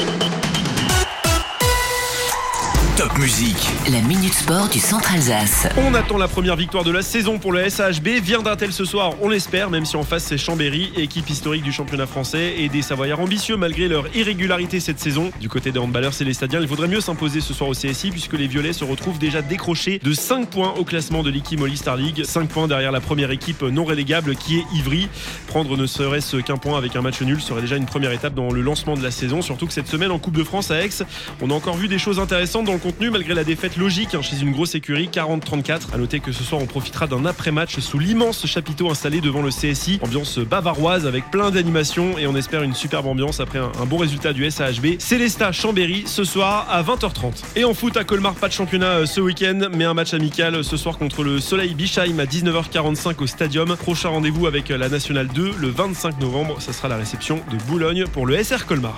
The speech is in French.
Thank you. Top musique. La Minute Sport du Centre Alsace. On attend la première victoire de la saison pour le. Vient d'un tel ce soir, on l'espère, même si en face c'est Chambéry, équipe historique du championnat français et des Savoyards ambitieux malgré leur irrégularité cette saison. Du côté des handballeurs célestadiens, il faudrait mieux s'imposer ce soir au CSI puisque les Violets se retrouvent déjà décrochés de 5 points au classement de l'Iki Molly Star League. 5 points derrière la première équipe non relégable qui est Ivry. Prendre ne serait-ce qu'un point avec un match nul serait déjà une première étape dans le lancement de la saison, surtout que cette semaine en Coupe de France à Aix, on a encore vu des choses intéressantes dans le malgré la défaite logique hein, chez une grosse écurie 40-34. À noter que ce soir on profitera d'un après-match sous l'immense chapiteau installé devant le CSI. Ambiance bavaroise avec plein d'animations et on espère une superbe ambiance après un, bon résultat du SAHB. Célesta Chambéry ce soir à 20h30. Et en foot à Colmar, pas de championnat euh, ce week-end, mais un match amical ce soir contre le Soleil Bischheim à 19h45 au Stadium. Prochain rendez-vous avec la Nationale 2 le 25 novembre. Ça sera la réception de Boulogne pour le SR Colmar.